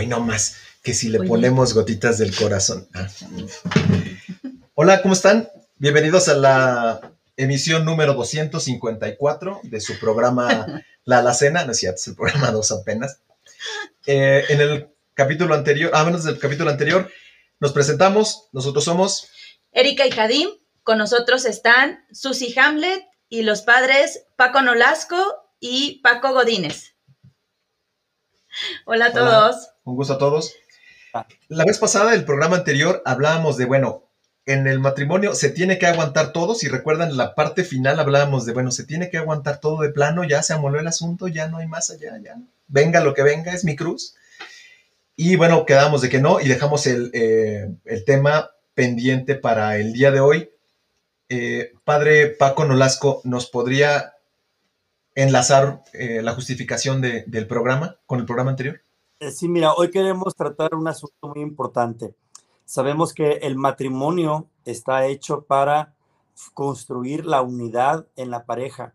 Hoy no más, que si le ponemos gotitas del corazón. Ah. Hola, ¿cómo están? Bienvenidos a la emisión número 254 de su programa La Alacena. No es cierto, es el programa 2 apenas. Eh, en el capítulo anterior, ah, menos del capítulo anterior, nos presentamos. Nosotros somos Erika y Jadim. Con nosotros están Susi Hamlet y los padres Paco Nolasco y Paco Godínez. Hola a todos. Un gusto a todos. La vez pasada, el programa anterior, hablábamos de, bueno, en el matrimonio se tiene que aguantar todo. Si recuerdan, la parte final hablábamos de, bueno, se tiene que aguantar todo de plano, ya se amoló el asunto, ya no hay más allá, ya. Venga lo que venga, es mi cruz. Y bueno, quedamos de que no y dejamos el, eh, tema pendiente para el día de hoy. Eh, padre Paco Nolasco, ¿nos podría enlazar eh, la justificación del programa con el programa anterior? Eh, sí, mira, hoy queremos tratar un asunto muy importante. Sabemos que el matrimonio está hecho para construir la unidad en la pareja.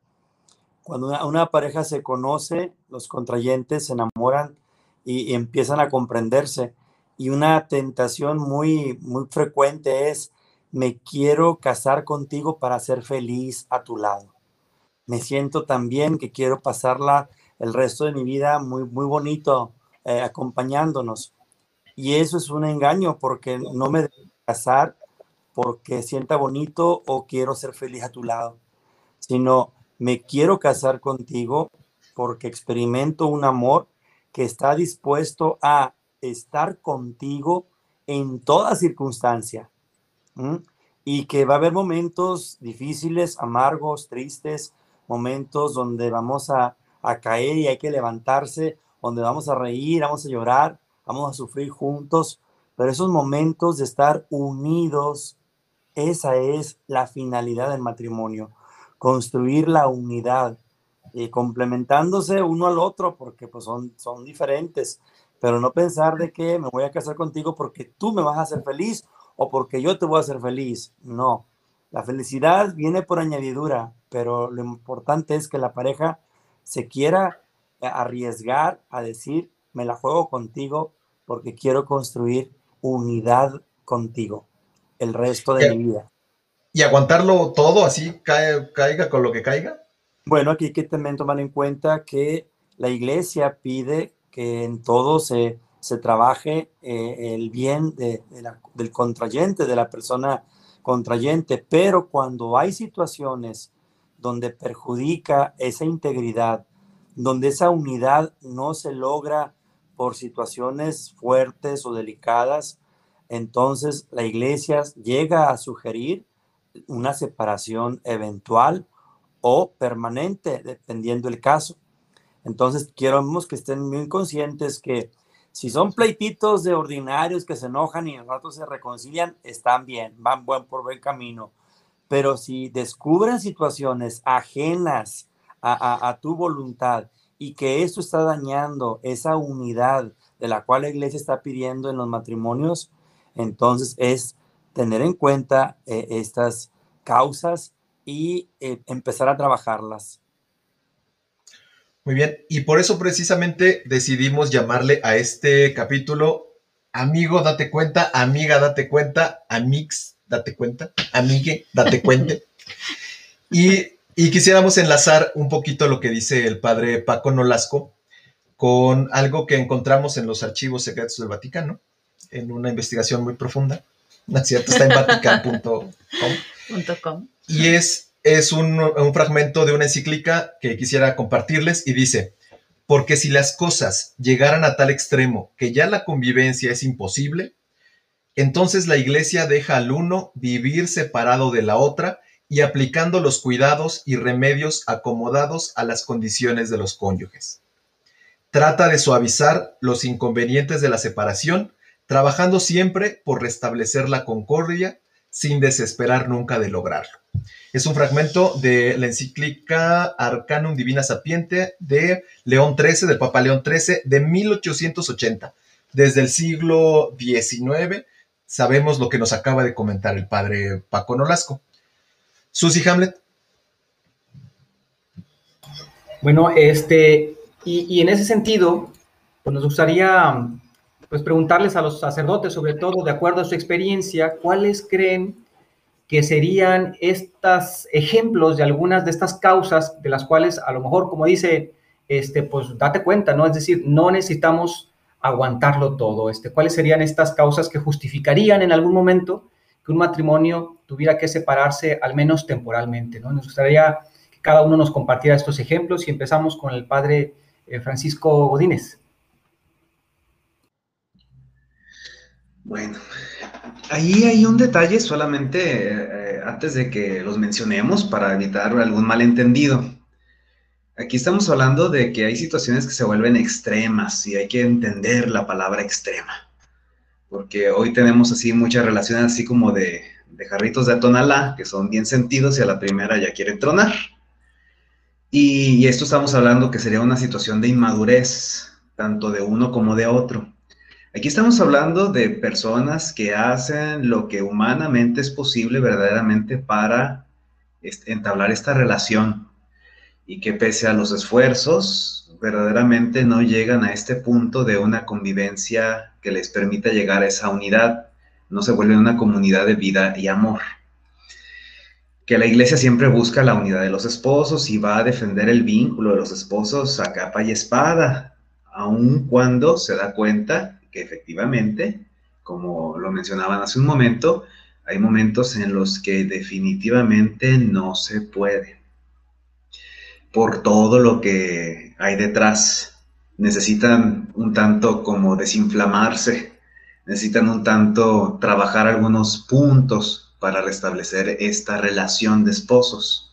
Cuando una, pareja se conoce, los contrayentes se enamoran y, empiezan a comprenderse. Y una tentación muy, muy frecuente es, me quiero casar contigo para ser feliz a tu lado me siento también que quiero pasarla el resto de mi vida muy, muy bonito eh, acompañándonos. Y eso es un engaño porque no me debo casar porque sienta bonito o quiero ser feliz a tu lado, sino me quiero casar contigo porque experimento un amor que está dispuesto a estar contigo en toda circunstancia. Y que va a haber momentos difíciles, amargos, tristes, momentos donde vamos a, caer y hay que levantarse, donde vamos a reír, vamos a llorar, vamos a sufrir juntos, pero esos momentos de estar unidos, esa es la finalidad del matrimonio, construir la unidad, y complementándose uno al otro, porque pues son, son diferentes, pero no pensar de que me voy a casar contigo porque tú me vas a hacer feliz o porque yo te voy a hacer feliz, no. La felicidad viene por añadidura, pero lo importante es que la pareja se quiera arriesgar a decir, me la juego contigo porque quiero construir unidad contigo el resto de mi vida. ¿Y aguantarlo todo así, caiga con lo que caiga? Bueno, aquí hay que también tomar en cuenta que la iglesia pide que en todo se, se trabaje eh, el bien del contrayente, de la persona contrayente, pero cuando hay situaciones donde perjudica esa integridad, donde esa unidad no se logra por situaciones fuertes o delicadas, entonces la iglesia llega a sugerir una separación eventual o permanente, dependiendo el caso. Entonces, queremos que estén muy conscientes que si son pleititos de ordinarios que se enojan y en rato se reconcilian, están bien, van buen por buen camino. Pero si descubren situaciones ajenas a, tu voluntad y que eso está dañando esa unidad de la cual la iglesia está pidiendo en los matrimonios, entonces es tener en cuenta eh, estas causas y eh, empezar a trabajarlas. Muy bien, y por eso precisamente decidimos llamarle a este capítulo Amigo, date cuenta, amiga, date cuenta, amix, date cuenta, amigue, date cuenta. y, quisiéramos enlazar un poquito lo que dice el padre Paco Nolasco con algo que encontramos en los archivos secretos del Vaticano, en una investigación muy profunda. ¿No es cierto? Está en vatican.com. Y es, es un, un fragmento de una encíclica que quisiera compartirles y dice, porque si las cosas llegaran a tal extremo que ya la convivencia es imposible, entonces la iglesia deja al uno vivir separado de la otra y aplicando los cuidados y remedios acomodados a las condiciones de los cónyuges. Trata de suavizar los inconvenientes de la separación, trabajando siempre por restablecer la concordia sin desesperar nunca de lograrlo. Es un fragmento de la encíclica Arcanum Divina Sapiente de León XIII, del Papa León XIII, de 1880. Desde el siglo XIX sabemos lo que nos acaba de comentar el padre Paco Nolasco. Susi Hamlet. Bueno, este, y, en ese sentido, pues nos gustaría pues preguntarles a los sacerdotes, sobre todo de acuerdo a su experiencia, cuáles creen que serían estos ejemplos de algunas de estas causas de las cuales a lo mejor, como dice, este, pues date cuenta, ¿no? Es decir, no necesitamos aguantarlo todo. Este, ¿Cuáles serían estas causas que justificarían en algún momento que un matrimonio tuviera que separarse al menos temporalmente, ¿no? Nos gustaría que cada uno nos compartiera estos ejemplos y empezamos con el padre eh, Francisco Godínez. Bueno, ahí hay un detalle solamente eh, antes de que los mencionemos para evitar algún malentendido. Aquí estamos hablando de que hay situaciones que se vuelven extremas y hay que entender la palabra extrema. Porque hoy tenemos así muchas relaciones así como de, de jarritos de tonalá, que son bien sentidos y a la primera ya quieren tronar. Y, y esto estamos hablando que sería una situación de inmadurez, tanto de uno como de otro. Aquí estamos hablando de personas que hacen lo que humanamente es posible verdaderamente para entablar esta relación y que pese a los esfuerzos, verdaderamente no llegan a este punto de una convivencia que les permita llegar a esa unidad, no se vuelven una comunidad de vida y amor. Que la iglesia siempre busca la unidad de los esposos y va a defender el vínculo de los esposos a capa y espada, aun cuando se da cuenta que efectivamente, como lo mencionaban hace un momento, hay momentos en los que definitivamente no se puede. Por todo lo que hay detrás. Necesitan un tanto como desinflamarse, necesitan un tanto trabajar algunos puntos para restablecer esta relación de esposos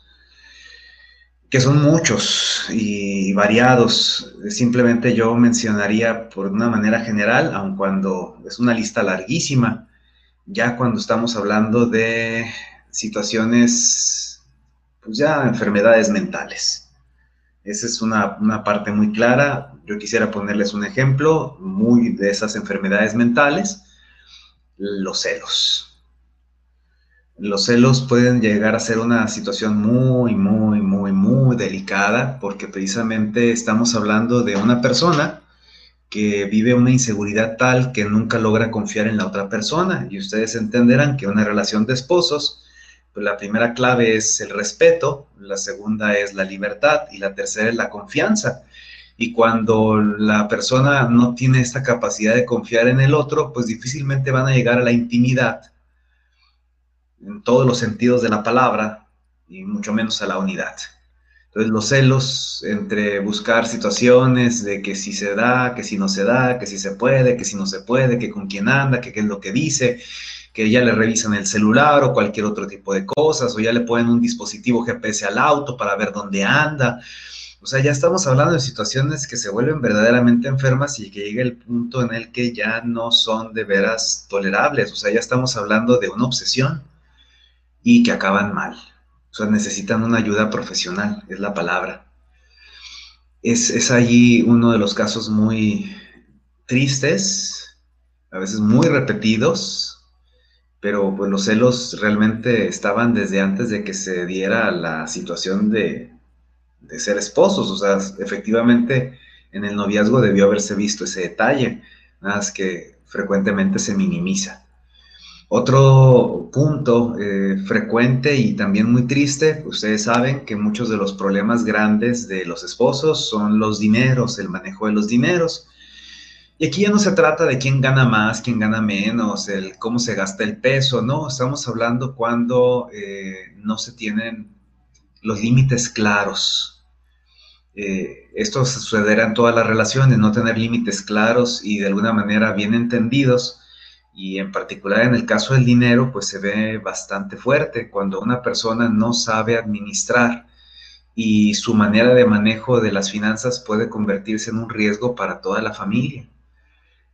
que son muchos y variados. Simplemente yo mencionaría por una manera general, aun cuando es una lista larguísima, ya cuando estamos hablando de situaciones, pues ya enfermedades mentales. Esa es una, una parte muy clara. Yo quisiera ponerles un ejemplo muy de esas enfermedades mentales, los celos los celos pueden llegar a ser una situación muy, muy, muy, muy delicada porque precisamente estamos hablando de una persona que vive una inseguridad tal que nunca logra confiar en la otra persona. Y ustedes entenderán que una relación de esposos, pues la primera clave es el respeto, la segunda es la libertad y la tercera es la confianza. Y cuando la persona no tiene esta capacidad de confiar en el otro, pues difícilmente van a llegar a la intimidad en todos los sentidos de la palabra y mucho menos a la unidad. Entonces los celos entre buscar situaciones de que si se da, que si no se da, que si se puede, que si no se puede, que con quién anda, que qué es lo que dice, que ya le revisan el celular o cualquier otro tipo de cosas, o ya le ponen un dispositivo GPS al auto para ver dónde anda. O sea, ya estamos hablando de situaciones que se vuelven verdaderamente enfermas y que llega el punto en el que ya no son de veras tolerables. O sea, ya estamos hablando de una obsesión y que acaban mal. O sea, necesitan una ayuda profesional, es la palabra. Es, es allí uno de los casos muy tristes, a veces muy repetidos, pero pues los celos realmente estaban desde antes de que se diera la situación de, de ser esposos. O sea, efectivamente en el noviazgo debió haberse visto ese detalle, nada más que frecuentemente se minimiza. Otro punto eh, frecuente y también muy triste, ustedes saben que muchos de los problemas grandes de los esposos son los dineros, el manejo de los dineros. Y aquí ya no se trata de quién gana más, quién gana menos, el cómo se gasta el peso, no, estamos hablando cuando eh, no se tienen los límites claros. Eh, esto sucederá en todas las relaciones, no tener límites claros y de alguna manera bien entendidos y en particular en el caso del dinero, pues se ve bastante fuerte cuando una persona no sabe administrar y su manera de manejo de las finanzas puede convertirse en un riesgo para toda la familia.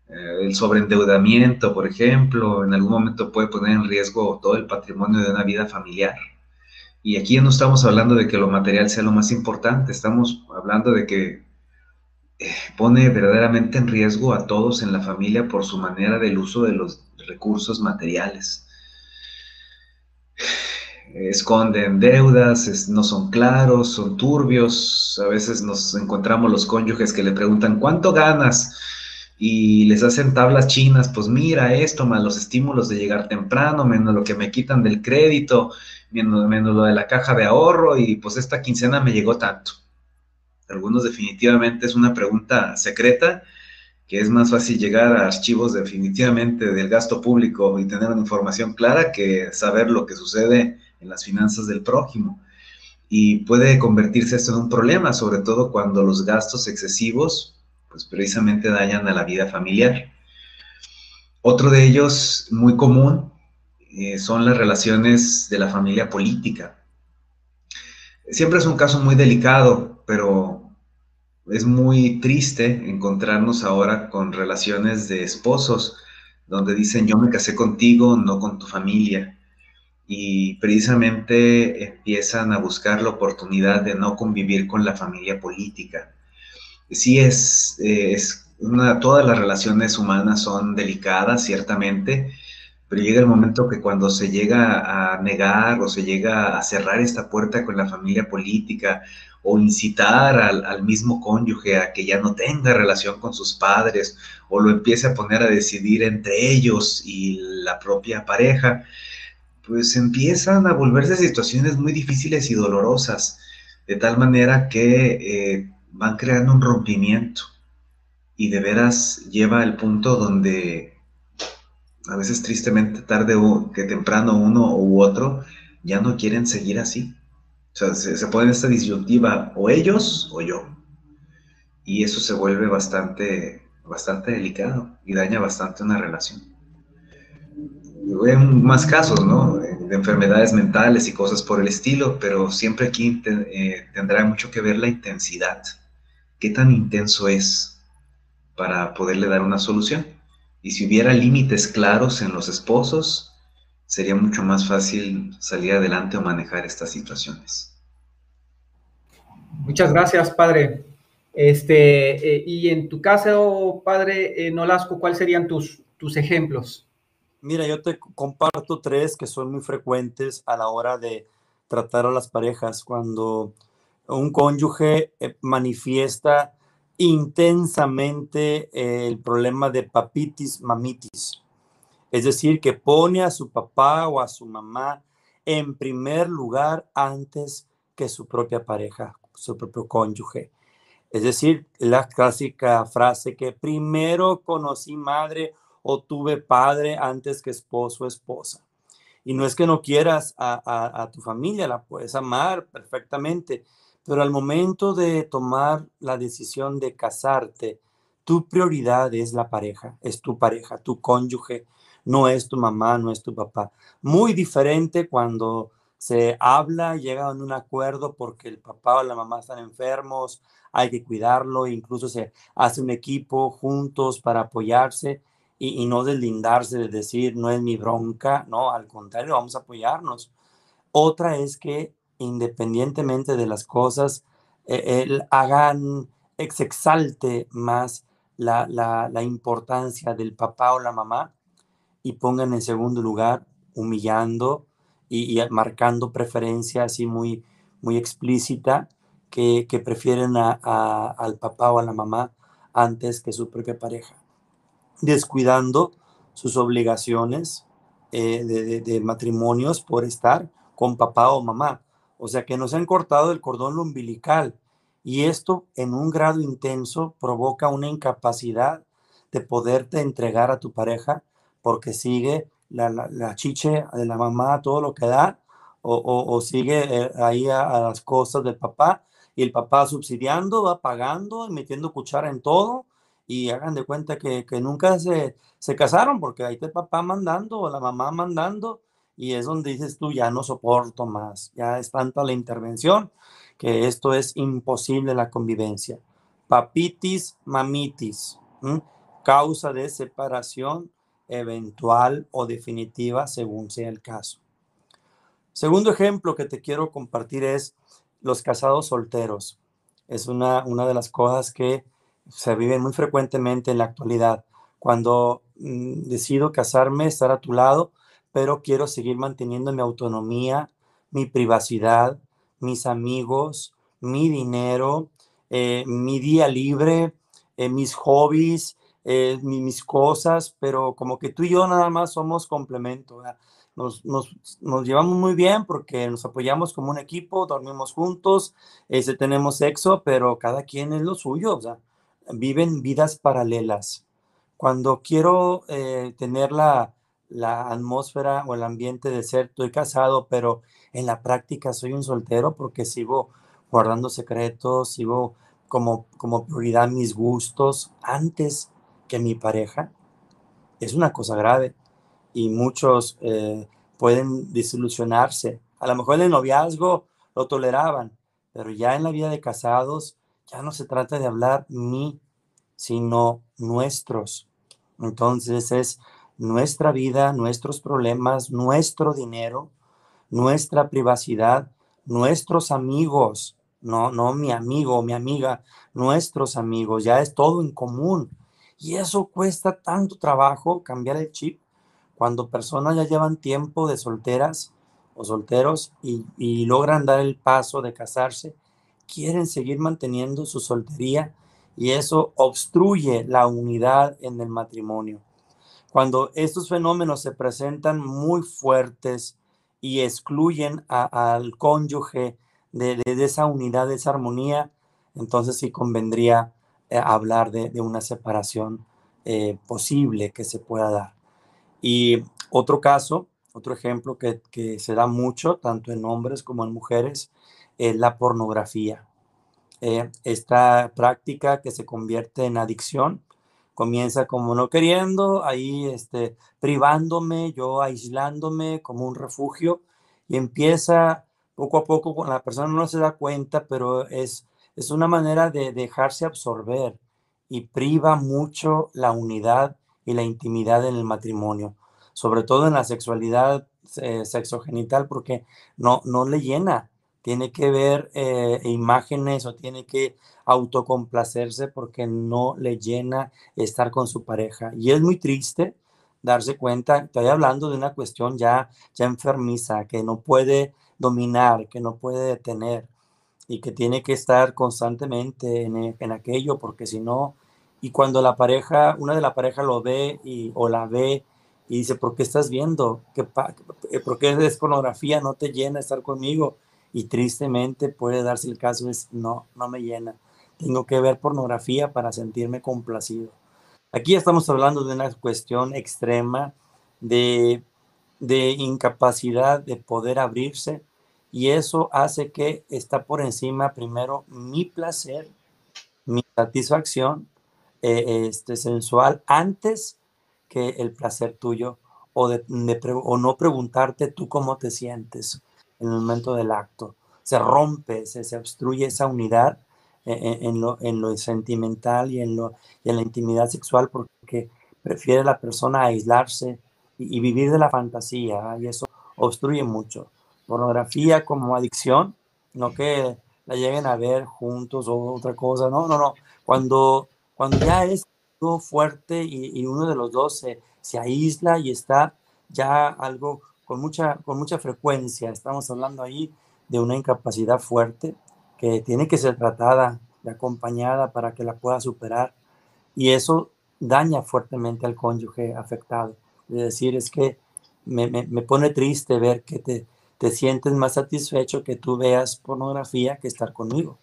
Eh, el sobreendeudamiento, por ejemplo, en algún momento puede poner en riesgo todo el patrimonio de una vida familiar. Y aquí no estamos hablando de que lo material sea lo más importante, estamos hablando de que pone verdaderamente en riesgo a todos en la familia por su manera del uso de los recursos materiales. Esconden deudas, no son claros, son turbios. A veces nos encontramos los cónyuges que le preguntan, ¿cuánto ganas? Y les hacen tablas chinas, pues mira esto, más los estímulos de llegar temprano, menos lo que me quitan del crédito, menos, menos lo de la caja de ahorro y pues esta quincena me llegó tanto. Algunos definitivamente es una pregunta secreta, que es más fácil llegar a archivos definitivamente del gasto público y tener una información clara que saber lo que sucede en las finanzas del prójimo. Y puede convertirse esto en un problema, sobre todo cuando los gastos excesivos pues precisamente dañan a la vida familiar. Otro de ellos, muy común, eh, son las relaciones de la familia política. Siempre es un caso muy delicado, pero es muy triste encontrarnos ahora con relaciones de esposos donde dicen yo me casé contigo, no con tu familia. Y precisamente empiezan a buscar la oportunidad de no convivir con la familia política sí es, es una, todas las relaciones humanas son delicadas, ciertamente, pero llega el momento que cuando se llega a negar o se llega a cerrar esta puerta con la familia política o incitar al, al, mismo cónyuge a que ya no tenga relación con sus padres o lo empiece a poner a decidir entre ellos y la propia pareja, pues empiezan a volverse situaciones muy difíciles y dolorosas, de tal manera que eh, van creando un rompimiento y de veras lleva al punto donde a veces tristemente tarde o que temprano uno u otro ya no quieren seguir así. O sea, se, se pone esta disyuntiva o ellos o yo. Y eso se vuelve bastante, bastante delicado y daña bastante una relación. En más casos, ¿no? De enfermedades mentales y cosas por el estilo, pero siempre aquí eh, tendrá mucho que ver la intensidad qué tan intenso es para poderle dar una solución. Y si hubiera límites claros en los esposos, sería mucho más fácil salir adelante o manejar estas situaciones. Muchas gracias, padre. Este, eh, y en tu caso, padre eh, Nolasco, ¿cuáles serían tus, tus ejemplos? Mira, yo te comparto tres que son muy frecuentes a la hora de tratar a las parejas cuando un cónyuge eh, manifiesta intensamente el problema de papitis, mamitis. Es decir, que pone a su papá o a su mamá en primer lugar antes que su propia pareja, su propio cónyuge. Es decir, la clásica frase que primero conocí madre o tuve padre antes que esposo o esposa. Y no es que no quieras a, a tu familia, la puedes amar perfectamente, pero al momento de tomar la decisión de casarte, tu prioridad es la pareja, es tu pareja, tu cónyuge, no es tu mamá, no es tu papá. Muy diferente cuando se habla, llega a un acuerdo porque el papá o la mamá están enfermos, hay que cuidarlo, incluso se hace un equipo juntos para apoyarse y, y no deslindarse de decir, no es mi bronca, no, al contrario, vamos a apoyarnos. Otra es que independientemente de las cosas, eh, hagan, se exalte más la, la, importancia del papá o la mamá y pongan en segundo lugar humillando y, marcando preferencia así muy, muy explícita que, que prefieren a, al papá o a la mamá antes que su propia pareja, descuidando sus obligaciones eh, de matrimonios por estar con papá o mamá o sea que nos han cortado el cordón umbilical. Y esto en un grado intenso provoca una incapacidad de poderte entregar a tu pareja porque sigue la, chiche de la mamá, todo lo que da, o, sigue eh, ahí a, las cosas del papá y el papá subsidiando, va pagando, metiendo cuchara en todo y hagan de cuenta que, nunca se, se casaron porque ahí está el papá mandando o la mamá mandando y es donde dices tú, ya no soporto más, ya es tanta la intervención que esto es imposible la convivencia. Papitis, mamitis, causa de separación eventual o definitiva según sea el caso. Segundo ejemplo que te quiero compartir es los casados solteros. Es una, una de las cosas que se viven muy frecuentemente en la actualidad. Cuando mm, decido casarme, estar a tu lado, pero quiero seguir manteniendo mi autonomía, mi privacidad, mis amigos, mi dinero, eh, mi día libre, eh, mis hobbies, eh, mis cosas, pero como que tú y yo nada más somos complemento. Nos, nos, llevamos muy bien porque nos apoyamos como un equipo, dormimos juntos, ese, tenemos sexo, pero cada quien es lo suyo, viven vidas paralelas. Cuando quiero tener la, la atmósfera o el ambiente de ser, estoy casado, pero en la práctica soy un soltero porque sigo guardando secretos, sigo como, como prioridad mis gustos antes que mi pareja, es una cosa grave y muchos eh, pueden desilusionarse. A lo mejor en el noviazgo lo toleraban, pero ya en la vida de casados ya no se trata de hablar mi, sino nuestros. Entonces es nuestra vida, nuestros problemas, nuestro dinero, nuestra privacidad, nuestros amigos, no, no mi amigo mi amiga, nuestros amigos, ya es todo en común. Y eso cuesta tanto trabajo cambiar el chip cuando personas ya llevan tiempo de solteras o solteros y, y logran dar el paso de casarse, quieren seguir manteniendo su soltería y eso obstruye la unidad en el matrimonio. Cuando estos fenómenos se presentan muy fuertes y excluyen al cónyuge de, esa unidad, de esa armonía, entonces sí convendría eh, hablar de, una separación eh, posible que se pueda dar. Y otro caso, otro ejemplo que, se da mucho, tanto en hombres como en mujeres, es la pornografía. Eh, esta práctica que se convierte en adicción comienza como no queriendo, ahí este, privándome, yo aislándome como un refugio y empieza poco a poco, la persona no se da cuenta, pero es, es una manera de dejarse absorber y priva mucho la unidad y la intimidad en el matrimonio, sobre todo en la sexualidad eh, sexogenital, porque no, no le llena, tiene que ver eh, imágenes o tiene que autocomplacerse porque no le llena estar con su pareja. Y es muy triste darse cuenta, estoy hablando de una cuestión ya, ya enfermiza, que no puede dominar, que no puede detener y que tiene que estar constantemente en, en aquello porque si no, y cuando la pareja, una de la pareja lo ve y, o la ve y dice, ¿por qué estás viendo? ¿Qué, ¿Por qué es pornografía? No te llena estar conmigo y tristemente puede darse el caso es no, no me llena. Tengo que ver pornografía para sentirme complacido. Aquí estamos hablando de una cuestión extrema de, de incapacidad de poder abrirse y eso hace que está por encima primero mi placer, mi satisfacción eh, este, sensual antes que el placer tuyo o, de, o no preguntarte tú cómo te sientes en el momento del acto. Se rompe, se, se obstruye esa unidad en, en, lo, en, lo, sentimental y en, lo, y en la intimidad sexual porque prefiere la persona aislarse y, y vivir de la fantasía y eso obstruye mucho. Pornografía como adicción, no que la lleguen a ver juntos o otra cosa, no, no, no. Cuando, cuando ya es algo fuerte y, y uno de los dos se, se aísla y está ya algo con mucha, con mucha frecuencia. Estamos hablando ahí de una incapacidad fuerte que tiene que ser tratada y acompañada para que la pueda superar. Y eso daña fuertemente al cónyuge afectado. Es decir, es que me, me, me pone triste ver que te, te, sientes más satisfecho que tú veas pornografía que estar conmigo.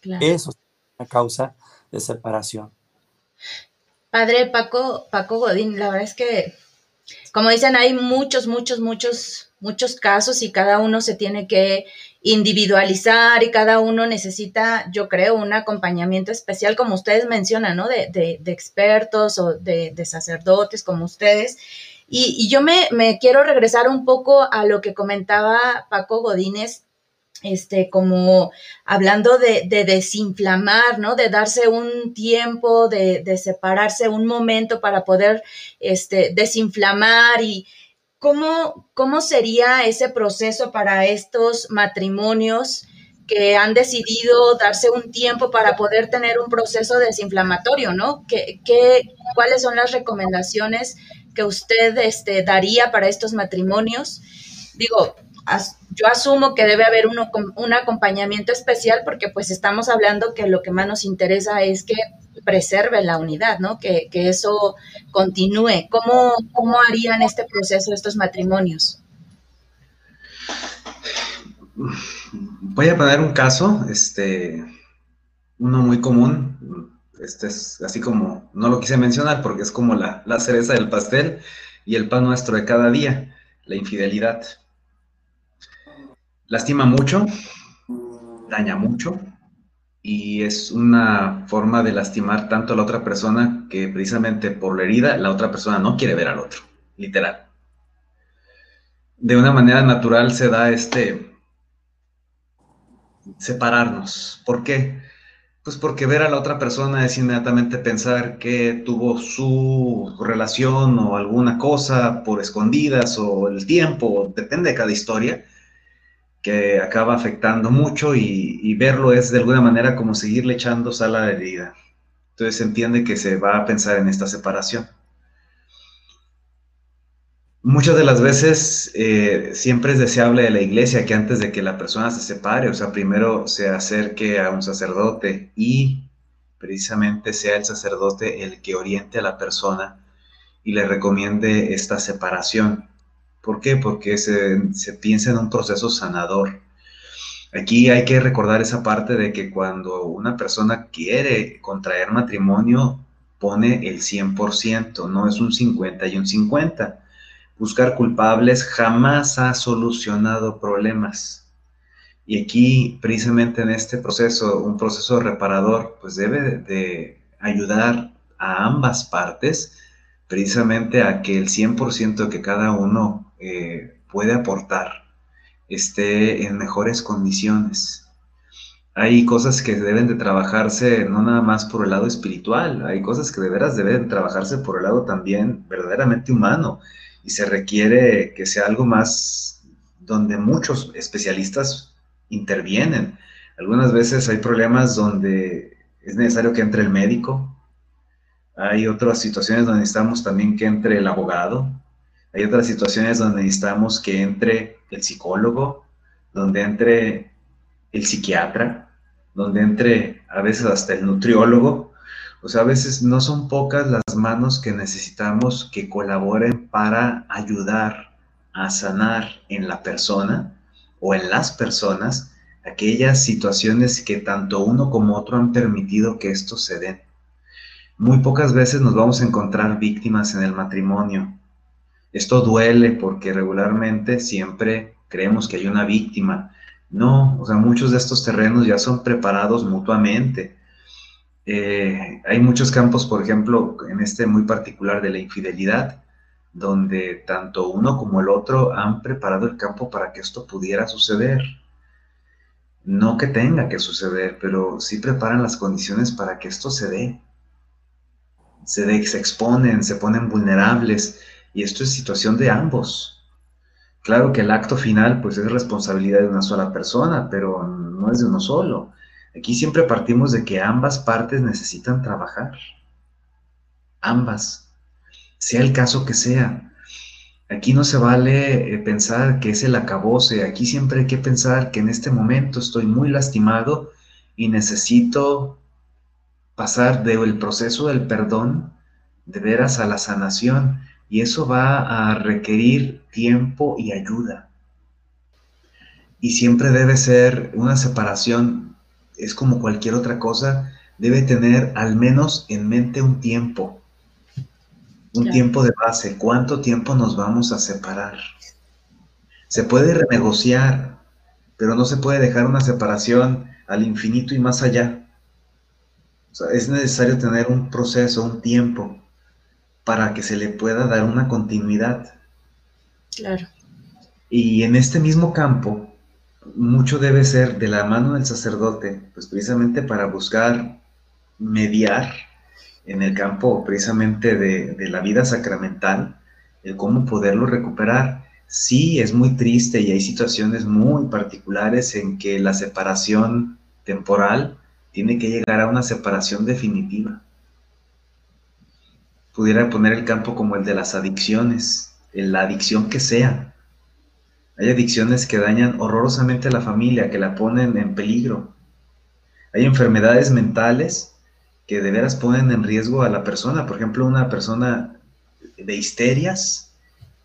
Claro. Eso es una causa de separación. Padre Paco, Paco Godín, la verdad es que como dicen, hay muchos, muchos, muchos, muchos casos y cada uno se tiene que individualizar y cada uno necesita, yo creo, un acompañamiento especial, como ustedes mencionan, ¿no? De, de, de expertos o de, de, sacerdotes como ustedes. Y, y yo me, me, quiero regresar un poco a lo que comentaba Paco Godínez este, como hablando de, de, desinflamar, ¿no? De darse un tiempo, de, de, separarse un momento para poder, este, desinflamar y cómo, cómo sería ese proceso para estos matrimonios que han decidido darse un tiempo para poder tener un proceso desinflamatorio, ¿no? ¿Qué, qué, cuáles son las recomendaciones que usted este, daría para estos matrimonios? Digo, yo asumo que debe haber un acompañamiento especial porque pues estamos hablando que lo que más nos interesa es que preserve la unidad, ¿no? Que, eso continúe. ¿Cómo, ¿Cómo harían este proceso estos matrimonios? Voy a poner un caso, este, uno muy común, este es así como, no lo quise mencionar porque es como la cereza del pastel y el pan nuestro de cada día, la infidelidad. Lastima mucho, daña mucho y es una forma de lastimar tanto a la otra persona que precisamente por la herida la otra persona no quiere ver al otro, literal. De una manera natural se da este separarnos. ¿Por qué? Pues porque ver a la otra persona es inmediatamente pensar que tuvo su relación o alguna cosa por escondidas o el tiempo, depende de cada historia, que acaba afectando mucho y, verlo es de alguna manera como seguirle echando sal a la herida. Entonces se entiende que se va a pensar en esta separación. Muchas de las veces eh, siempre es deseable de la iglesia que antes de que la persona se separe, o sea, primero se acerque a un sacerdote y precisamente sea el sacerdote el que oriente a la persona y le recomiende esta separación. ¿Por qué? Porque se, se piensa en un proceso sanador. Aquí hay que recordar esa parte de que cuando una persona quiere contraer matrimonio, pone el 100%, no es un 50 y un 50 buscar culpables jamás ha solucionado problemas. Y aquí, precisamente en este proceso, un proceso reparador, pues debe de ayudar a ambas partes, precisamente a que el 100% que cada uno eh, puede aportar esté en mejores condiciones. Hay cosas que deben de trabajarse no nada más por el lado espiritual, hay cosas que de veras deben trabajarse por el lado también verdaderamente humano y se requiere que sea algo más donde muchos especialistas intervienen. Algunas veces hay problemas donde es necesario que entre el médico, hay otras situaciones donde necesitamos también que entre el abogado, hay otras situaciones donde necesitamos que entre el psicólogo, donde entre el psiquiatra, donde entre a veces hasta el nutriólogo, o sea, a veces no son pocas las manos que necesitamos que colaboren para ayudar a sanar en la persona o en las personas aquellas situaciones que tanto uno como otro han permitido que esto se den. Muy pocas veces nos vamos a encontrar víctimas en el matrimonio. Esto duele porque regularmente siempre creemos que hay una víctima. No, o sea, muchos de estos terrenos ya son preparados mutuamente eh, hay muchos campos, por ejemplo, en este muy particular de la infidelidad, donde tanto uno como el otro han preparado el campo para que esto pudiera suceder. No que tenga que suceder, pero sí preparan las condiciones para que esto se dé. Se, se exponen, se ponen vulnerables, y esto es situación de ambos. Claro que el acto final pues es responsabilidad de una sola persona, pero no es de uno solo. Aquí siempre partimos de que ambas partes necesitan trabajar. Ambas. Sea el caso que sea. Aquí no se vale eh, pensar que es el acabose. Aquí siempre hay que pensar que en este momento estoy muy lastimado y necesito pasar del proceso del perdón de veras a la sanación. Y eso va a requerir tiempo y ayuda. Y siempre debe ser una separación es como cualquier otra cosa, debe tener al menos en mente un tiempo, un tiempo de base. ¿Cuánto tiempo nos vamos a separar? Se puede renegociar, pero no se puede dejar una separación al infinito y más allá. es necesario tener un proceso, un tiempo, para que se le pueda dar una continuidad. Claro. Y en este mismo campo, mucho debe ser de la mano del sacerdote, pues precisamente para buscar mediar en el campo precisamente de, la vida sacramental, el cómo poderlo recuperar. Sí, es muy triste y hay situaciones muy particulares en que la separación temporal tiene que llegar a una separación definitiva. Pudiera poner el campo como el de las adicciones, en la adicción que sea, hay adicciones que dañan horrorosamente a la familia, que la ponen en peligro. Hay enfermedades mentales que de veras ponen en riesgo a la persona. Por ejemplo, una persona de histerias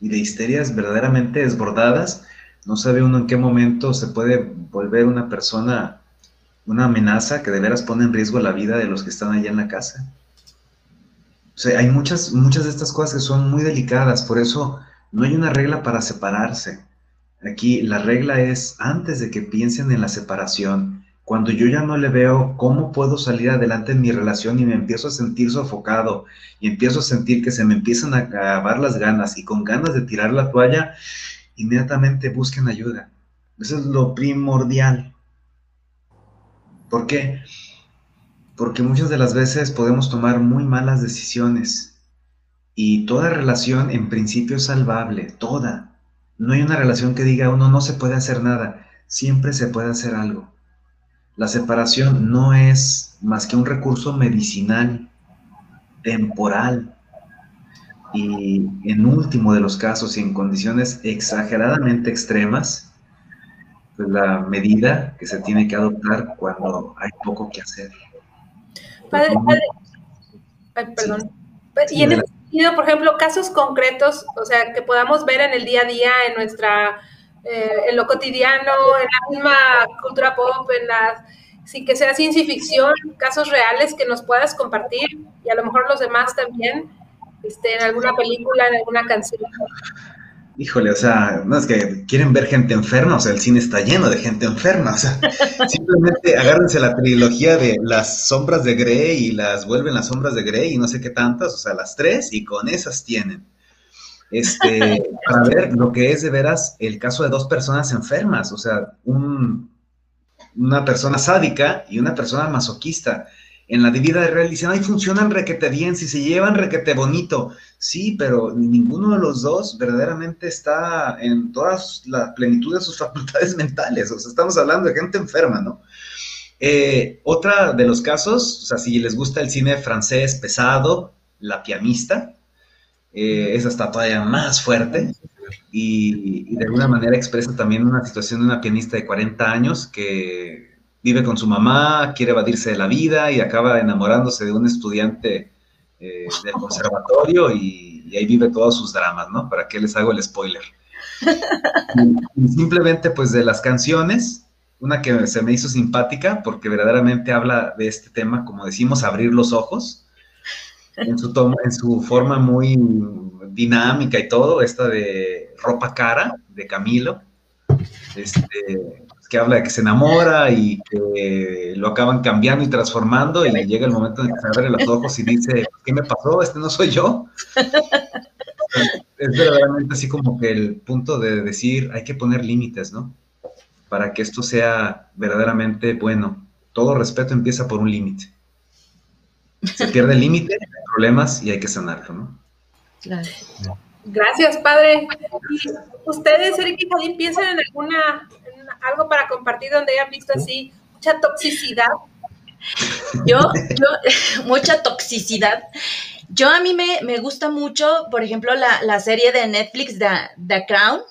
y de histerias verdaderamente desbordadas, no sabe uno en qué momento se puede volver una persona, una amenaza que de veras pone en riesgo la vida de los que están allá en la casa. O sea, hay muchas, muchas de estas cosas que son muy delicadas, por eso no hay una regla para separarse. Aquí la regla es, antes de que piensen en la separación, cuando yo ya no le veo cómo puedo salir adelante en mi relación y me empiezo a sentir sofocado y empiezo a sentir que se me empiezan a acabar las ganas y con ganas de tirar la toalla, inmediatamente busquen ayuda. Eso es lo primordial. ¿Por qué? Muchas de las veces podemos tomar muy malas decisiones y toda relación en principio es salvable, toda. No hay una relación que diga uno no se puede hacer nada, siempre se puede hacer algo. La separación no es más que un recurso medicinal, temporal, y en último de los casos y en condiciones exageradamente extremas, pues la medida que se tiene que adoptar cuando hay poco que hacer. Padre, padre, perdón. y en ese sentido, por ejemplo, casos concretos, o sea, que podamos ver en el día a día, en nuestra, eh, en lo cotidiano, en la misma cultura pop, en la, sin que sea ciencia ficción, casos reales que nos puedas compartir y a lo mejor los demás también este, en alguna película, en alguna canción. Híjole, o sea, no es que quieren ver gente enferma, o sea, el cine está lleno de gente enferma, o sea, simplemente agárrense la trilogía de las sombras de Grey y las vuelven las sombras de Grey y no sé qué tantas, o sea, las tres y con esas tienen. Este, para ver lo que es de veras el caso de dos personas enfermas, o sea, un, una persona sádica y una persona masoquista en la vida real dicen, ay, funcionan requete bien, si se llevan requete bonito. Sí, pero ninguno de los dos verdaderamente está en toda la plenitud de sus facultades mentales. O sea, estamos hablando de gente enferma, ¿no? Eh, otra de los casos, o sea, si les gusta el cine francés pesado, La pianista, eh, esa todavía más fuerte y, y, de alguna manera expresa también una situación de una pianista de 40 años que vive con su mamá, quiere evadirse de la vida y acaba enamorándose de un estudiante eh, del conservatorio y, ahí vive todos sus dramas, ¿no? ¿Para qué les hago el spoiler? Y, simplemente pues de las canciones, una que se me hizo simpática porque verdaderamente habla de este tema, como decimos, abrir los ojos, en su, en su forma muy dinámica y todo, esta de ropa cara de Camilo, este, que habla de que se enamora y que lo acaban cambiando y transformando y llega el momento en que se abre los ojos y dice, ¿qué me pasó? Este no soy yo. es verdaderamente así como que el punto de decir, hay que poner límites, ¿no? Para que esto sea verdaderamente bueno. Todo respeto empieza por un límite. Se pierde el límite, hay problemas y hay que sanarlo, ¿no? Gracias, padre. ¿Ustedes, Eric y Jadín, piensan en alguna algo para compartir donde hayan visto así mucha toxicidad. Yo, yo, mucha toxicidad. Yo a mí me, gusta mucho, por ejemplo, la, serie de Netflix The, The, Crown,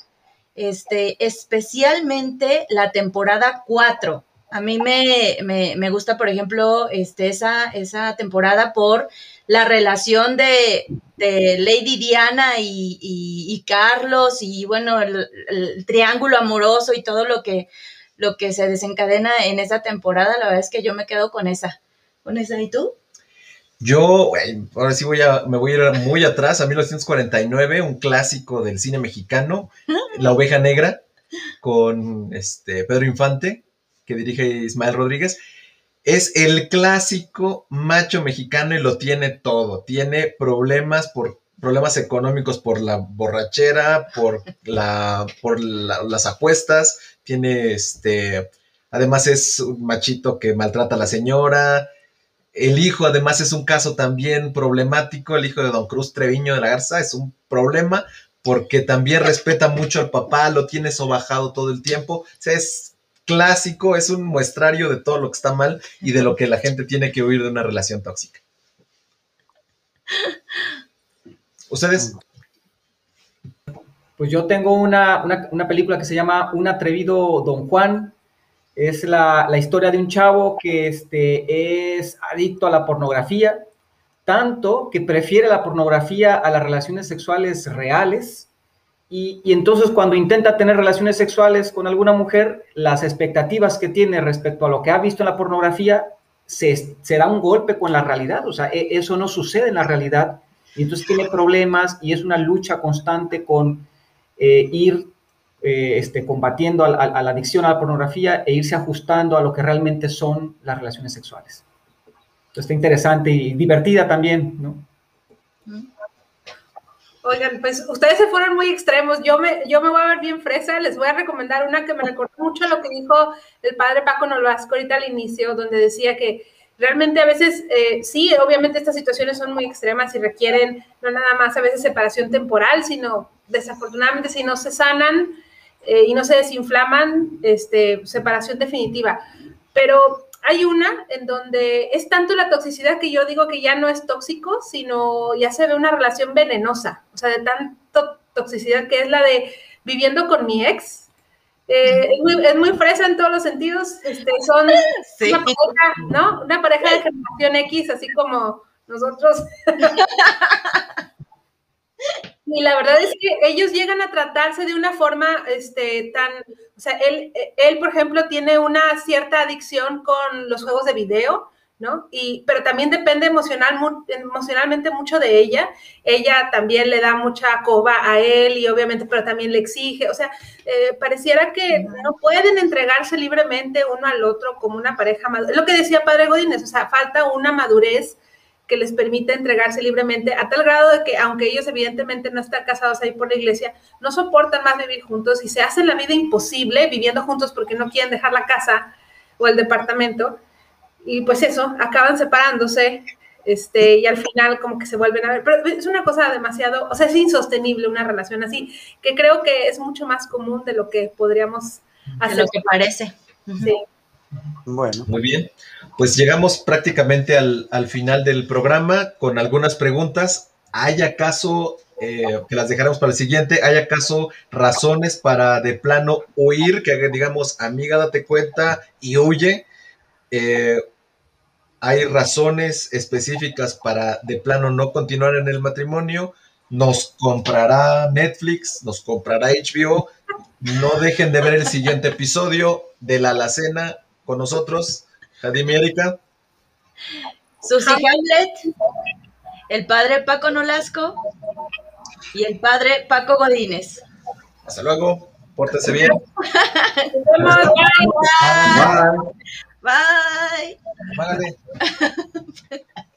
este, especialmente la temporada 4. A mí me, gusta, por ejemplo, este, esa, esa temporada por la relación de, Lady Diana y, Carlos y bueno, el, triángulo amoroso y todo lo que, lo que se desencadena en esa temporada, la verdad es que yo me quedo con esa. ¿Con esa y tú? Yo, ahora sí voy a, me voy a ir muy atrás, a 1949, un clásico del cine mexicano, La oveja negra, con este Pedro Infante, que dirige Ismael Rodríguez es el clásico macho mexicano y lo tiene todo. Tiene problemas por problemas económicos por la borrachera, por la por las apuestas, tiene este además es un machito que maltrata a la señora. El hijo además es un caso también problemático, el hijo de Don Cruz Treviño de la Garza es un problema porque también respeta mucho al papá, lo tiene sobajado todo el tiempo. O sea, es clásico, es un muestrario de todo lo que está mal y de lo que la gente tiene que huir de una relación tóxica. ¿Ustedes? Pues yo tengo una, película que se llama Un atrevido Don Juan. Es la, la historia de un chavo que este, es adicto a la pornografía, tanto que prefiere la pornografía a las relaciones sexuales reales. Y, y, entonces cuando intenta tener relaciones sexuales con alguna mujer, las expectativas que tiene respecto a lo que ha visto en la pornografía se, se da un golpe con la realidad. O sea, e, eso no sucede en la realidad. Y entonces tiene problemas y es una lucha constante con eh, ir eh, este, combatiendo a, a, a la adicción a la pornografía e irse ajustando a lo que realmente son las relaciones sexuales. Entonces, está interesante y divertida también, ¿no? Oigan, pues ustedes se fueron muy extremos. Yo me, yo me voy a ver bien fresa. Les voy a recomendar una que me recordó mucho lo que dijo el padre Paco Nolasco ahorita al inicio, donde decía que realmente a veces, eh, sí, obviamente estas situaciones son muy extremas y requieren no nada más a veces separación temporal, sino desafortunadamente si no se sanan eh, y no se desinflaman, este, separación definitiva. Pero hay una en donde es tanto la toxicidad que yo digo que ya no es tóxico, sino ya se ve una relación venenosa, o sea, de tanto toxicidad que es la de viviendo con mi ex. Eh, es, muy, es, muy, fresa en todos los sentidos. Este, son sí. una pareja, ¿no? Una pareja de generación X, así como nosotros. y la verdad es que ellos llegan a tratarse de una forma este, tan, o sea, él, él, por ejemplo, tiene una cierta adicción con los juegos de video, ¿no? Y, pero también depende emocional, emocionalmente mucho de ella. Ella también le da mucha coba a él y obviamente, pero también le exige. O sea, eh, pareciera que no pueden entregarse libremente uno al otro como una pareja madura. Lo que decía Padre Godínez, o sea, falta una madurez que les permite entregarse libremente a tal grado de que, aunque ellos evidentemente no están casados ahí por la iglesia, no soportan más vivir juntos y se hacen la vida imposible viviendo juntos porque no quieren dejar la casa o el departamento. Y pues eso, acaban separándose este, y al final como que se vuelven a ver. Pero es una cosa demasiado, o sea, es insostenible una relación así, que creo que es mucho más común de lo que podríamos hacer. De lo que parece. Sí. Bueno. Muy bien. Pues llegamos prácticamente al, al final del programa con algunas preguntas. ¿Hay acaso, eh, que las dejaremos para el siguiente, hay acaso razones para de plano huir, que digamos, amiga, date cuenta y huye? Eh, ¿Hay razones específicas para de plano no continuar en el matrimonio? ¿Nos comprará Netflix? ¿Nos comprará HBO? No dejen de ver el siguiente episodio de La Alacena con nosotros, Jadim y Erika. Susi Hamlet, el padre Paco Nolasco y el padre Paco Godínez. Hasta luego, pórtense bien. Bye. Bye. Bye. Bye.